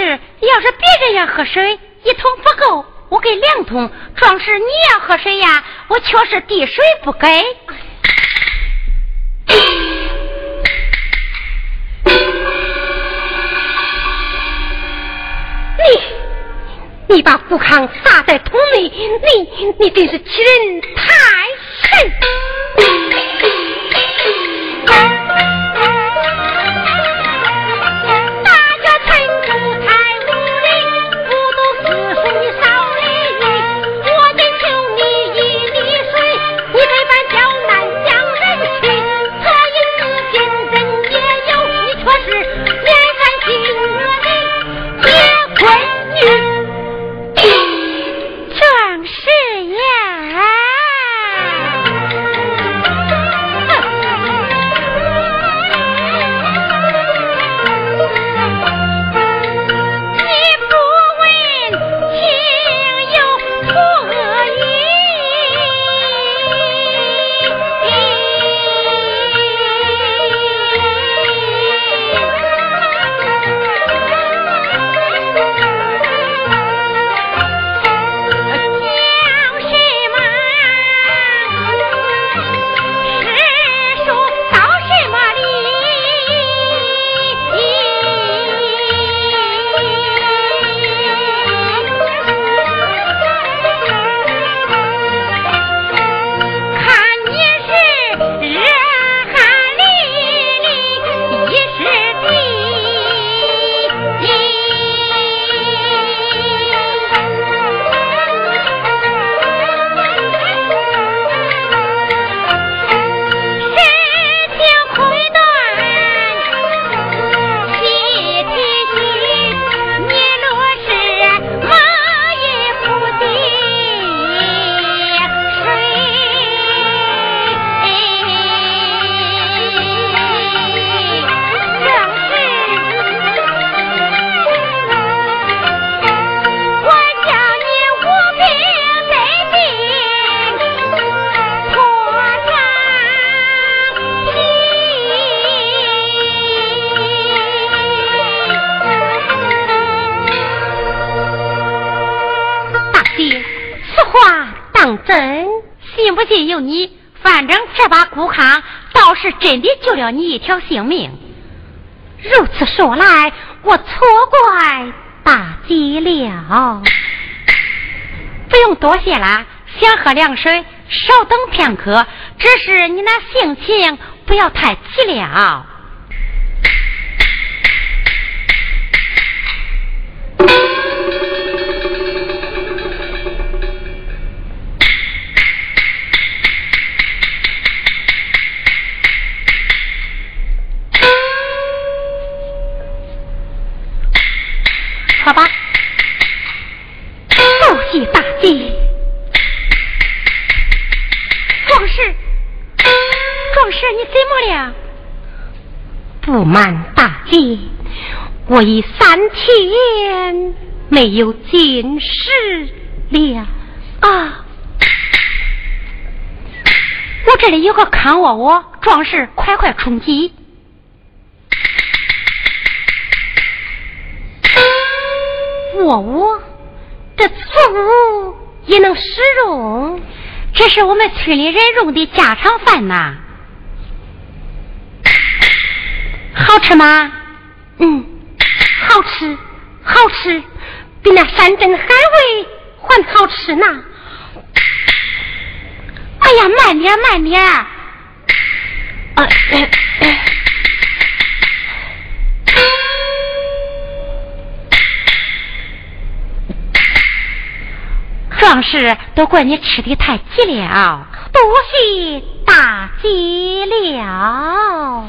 壮士，要是别人要喝水，一桶不够，我给两桶。壮士，你要喝水呀，我却是滴水不给。你，你把富康撒在桶里，你，你真是欺人太甚！你反正这把骨卡倒是真的救了你一条性命，如此说来，我错怪大吉了。不用多谢啦，想喝凉水，稍等片刻。只是你那性情不要太急了。满大街，我已三天没有进食了啊！我这里有个炕窝窝，壮士快快充饥。窝窝，这粗也能使用？这是我们村里人用的家常饭呐。好吃吗？嗯，好吃，好吃，比那山珍海味还好吃呢。哎呀，慢点，慢点。啊，壮士，都怪你吃的太急了，多谢大吉了。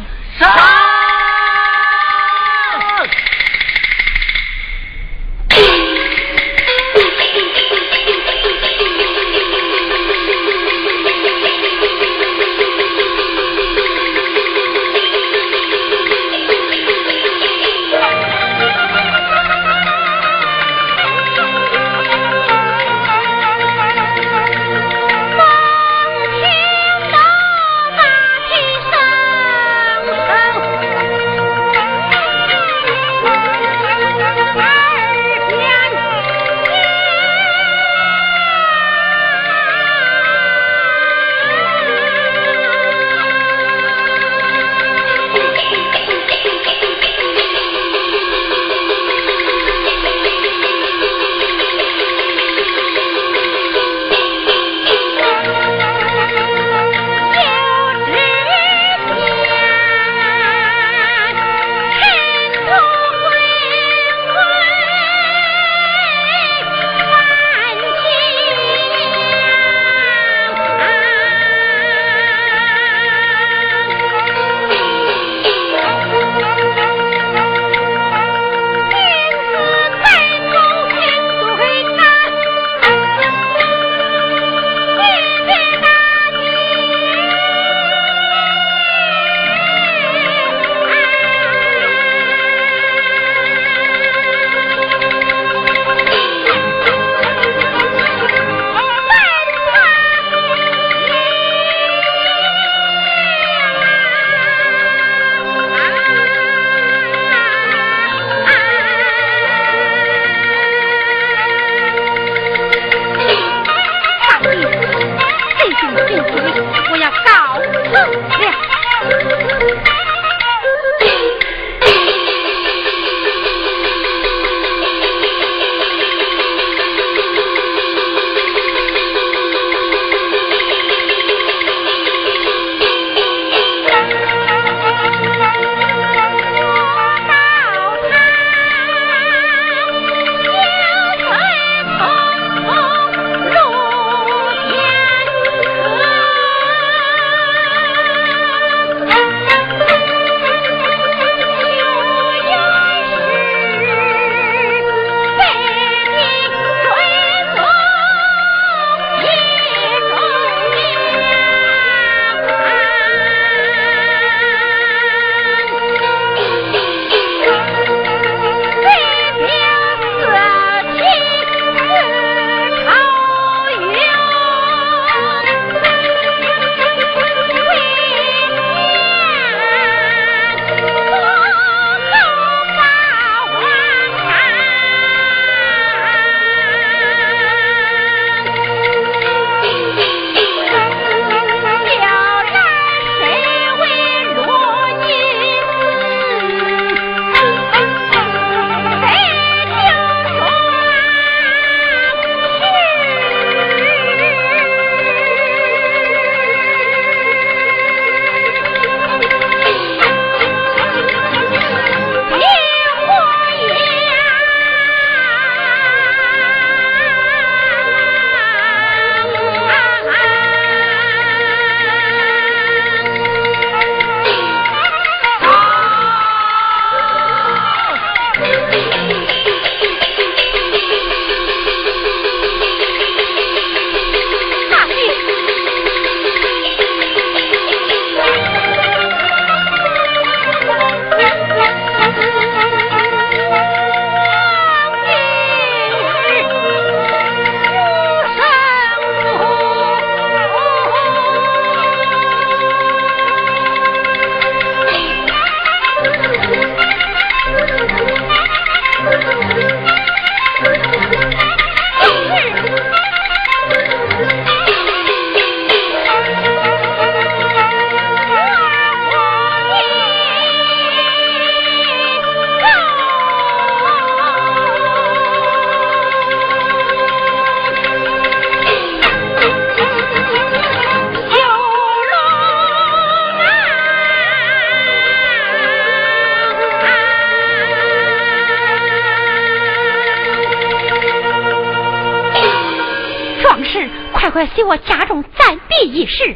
快快随我家中暂避一时。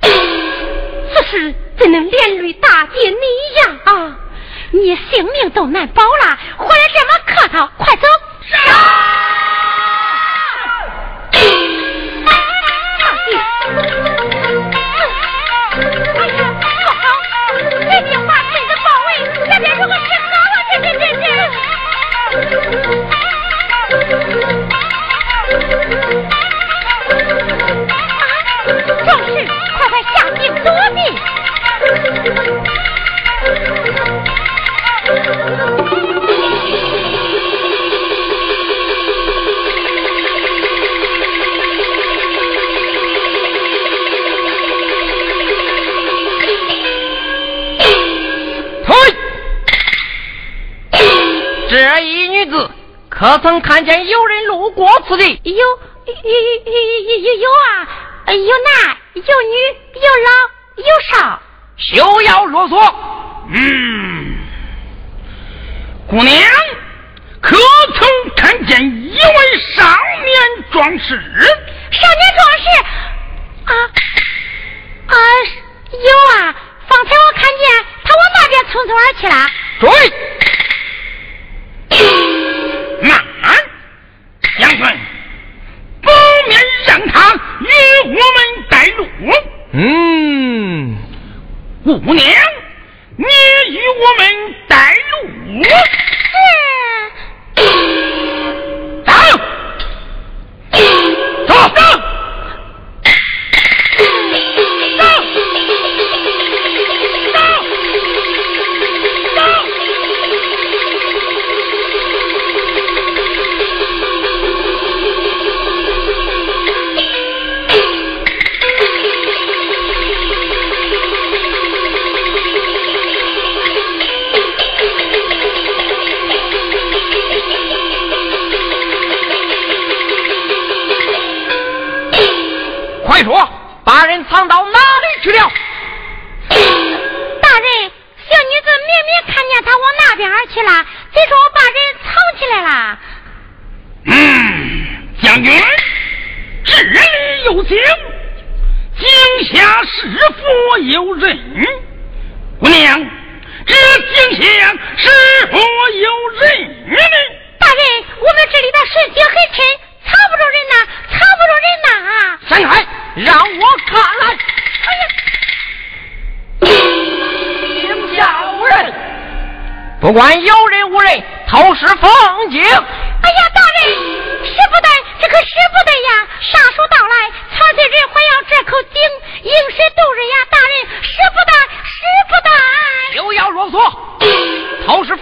此事怎能连累大姐你呀？啊，你性命都难保了，回来这么客套，快走！壮士，快快下地躲避！这一女子，可曾看见有人路过此地？有，有，有，有，有啊！有男有女有老有少。休要啰嗦。嗯，姑娘，可曾看见一位少年壮士？少年壮士啊啊！有啊！方才我看见他往那边匆匆而去了。追！让他与我们带路。嗯，姑娘，得！休要啰嗦，偷师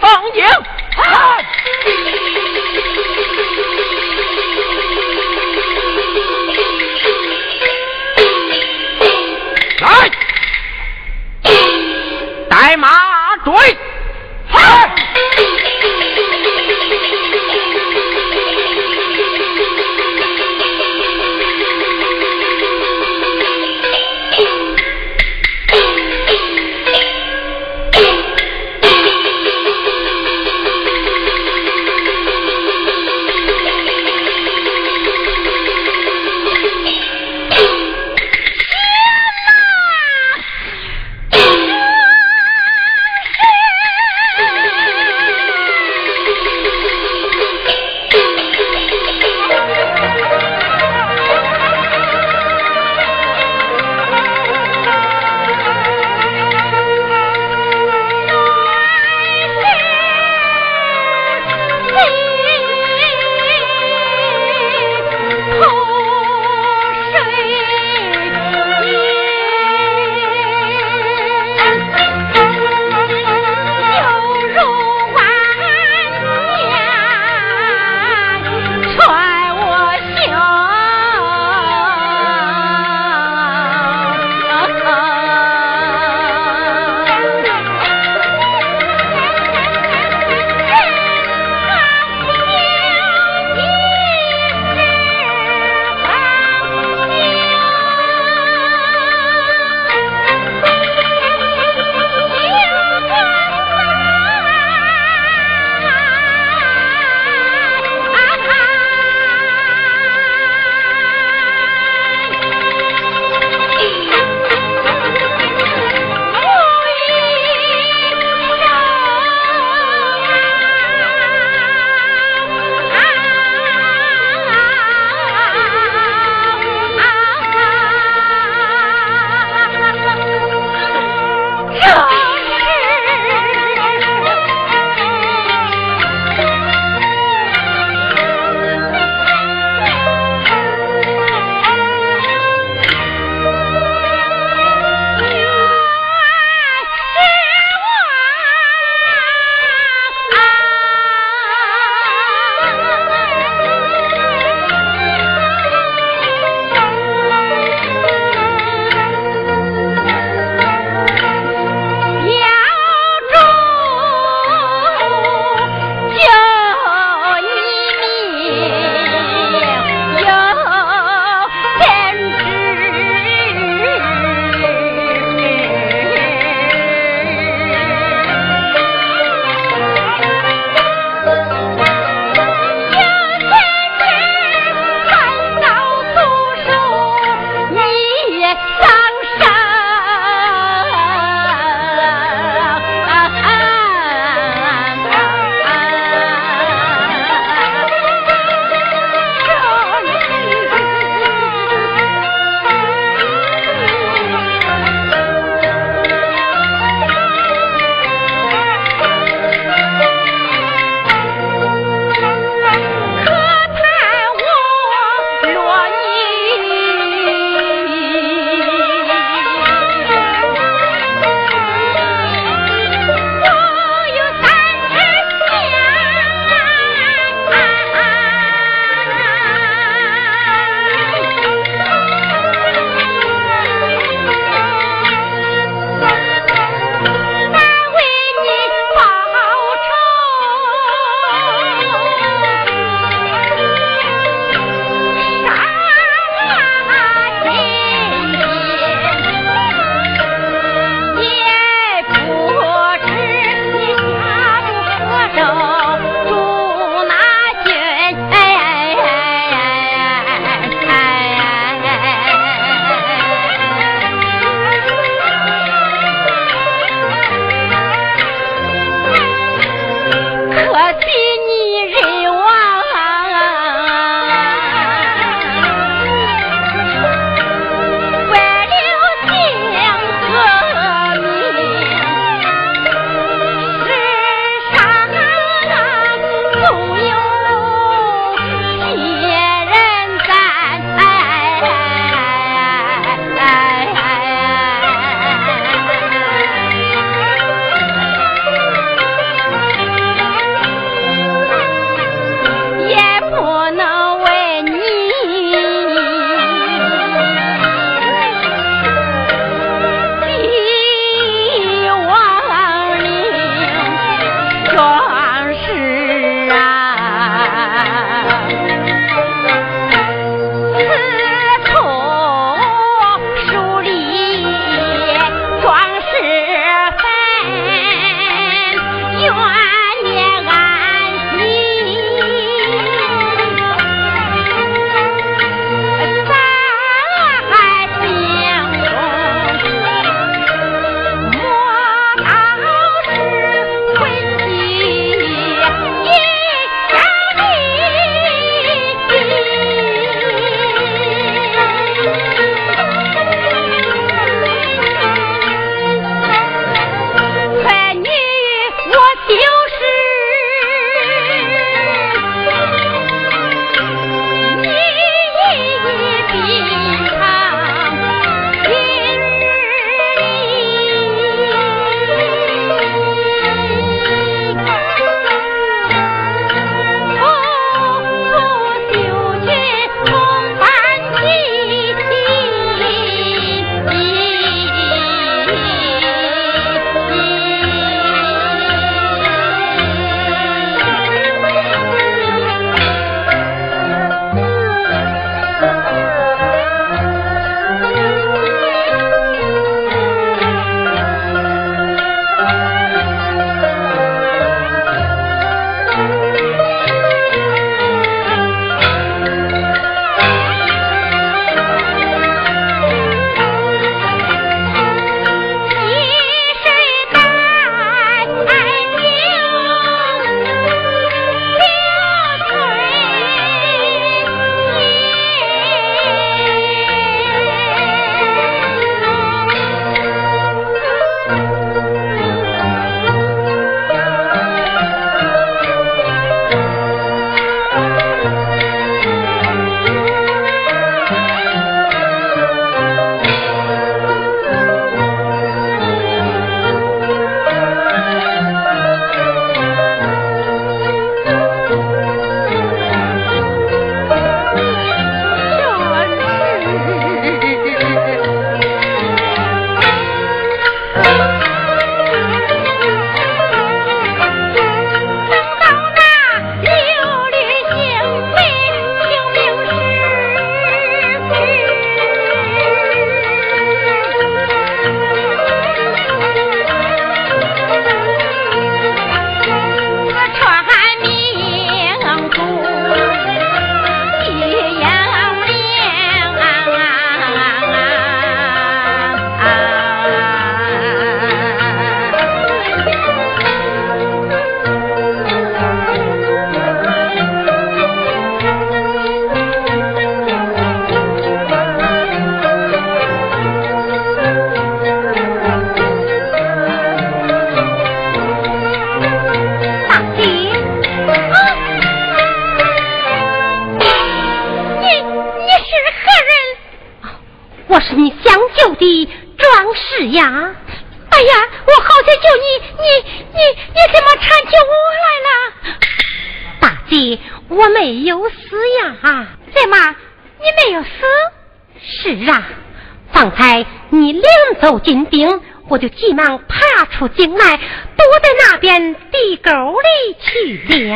爬出井来，躲在那边地沟里去了。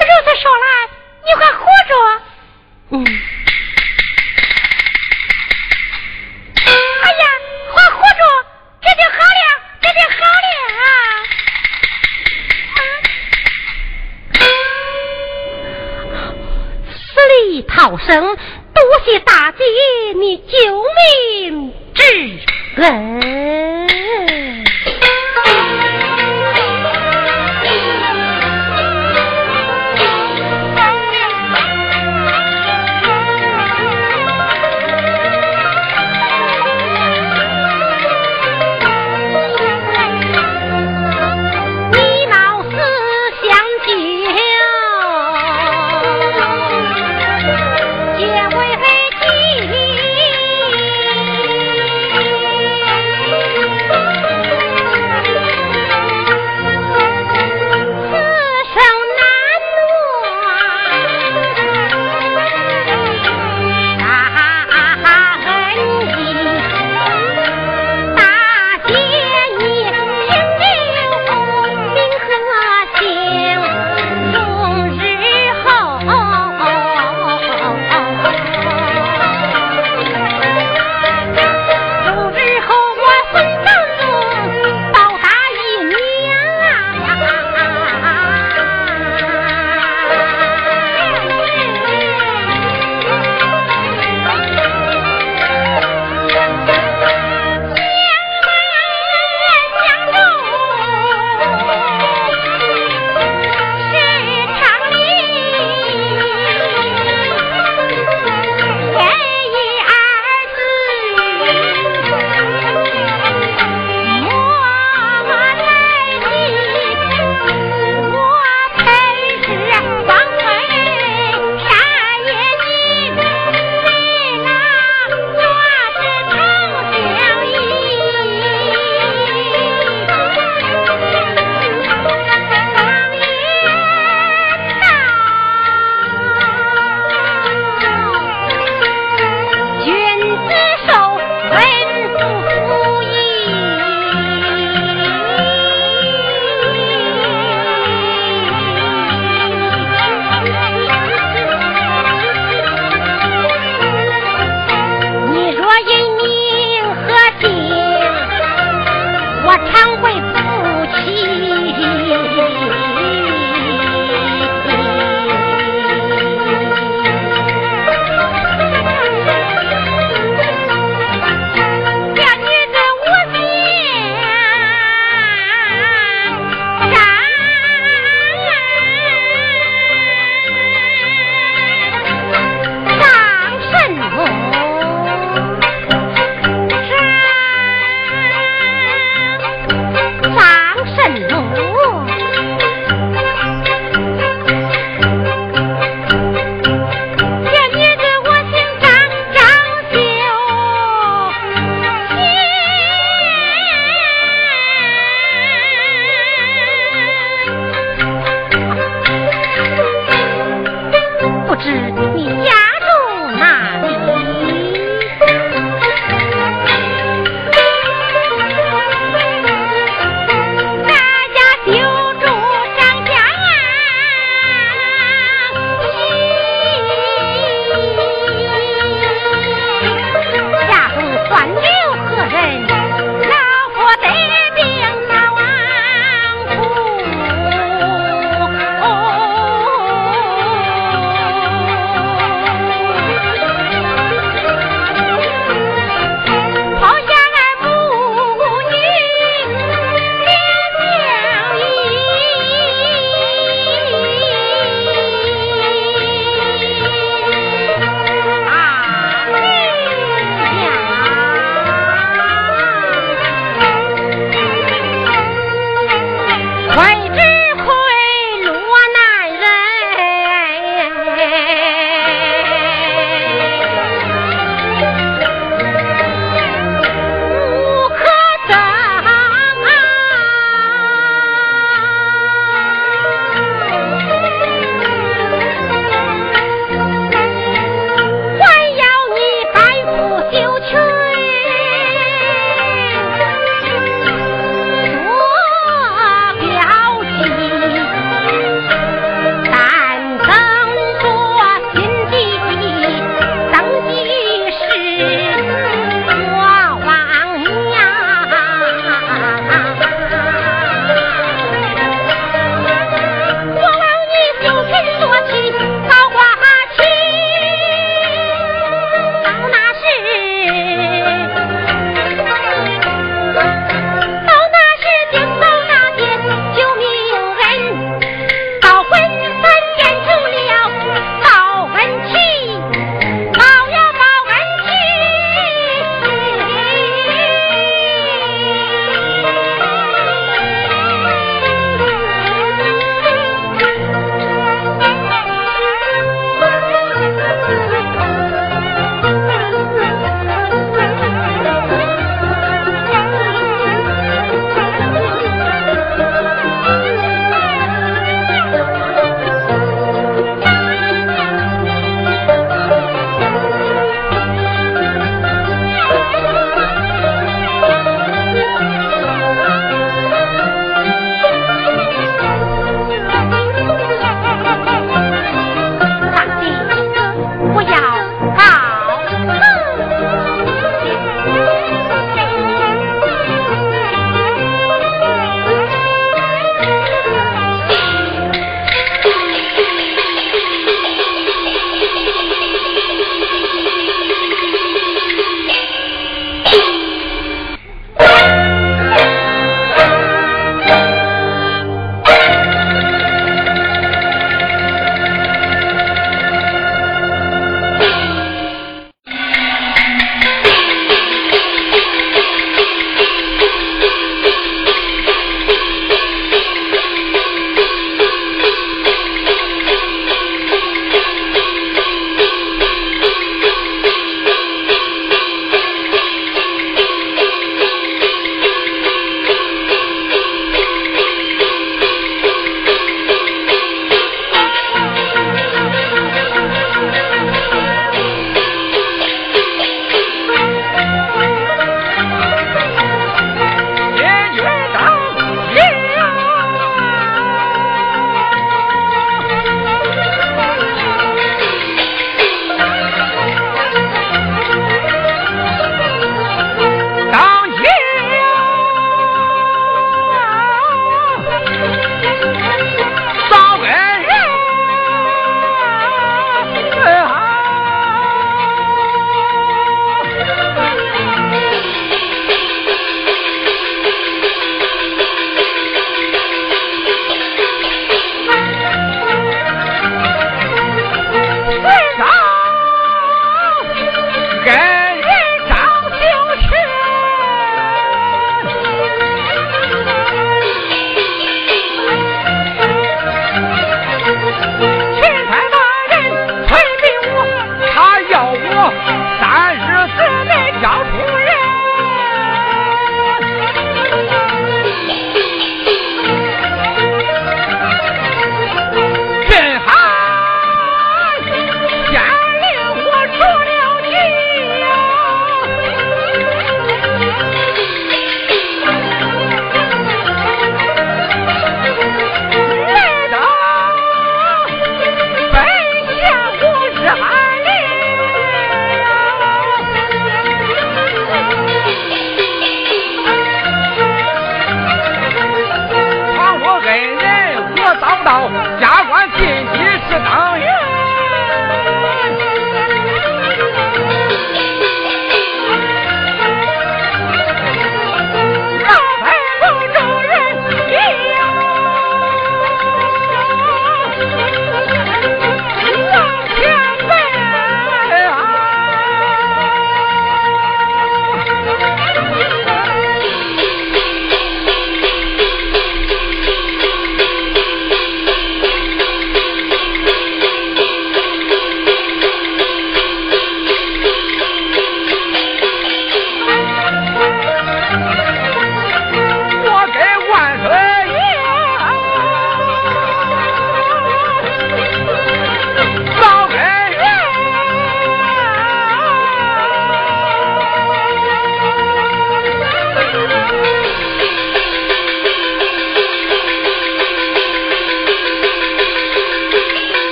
如此说来，你还活着？嗯。哎呀，还活着，这就好了，这就好了啊。死里逃生，多谢大姐你救命グラ。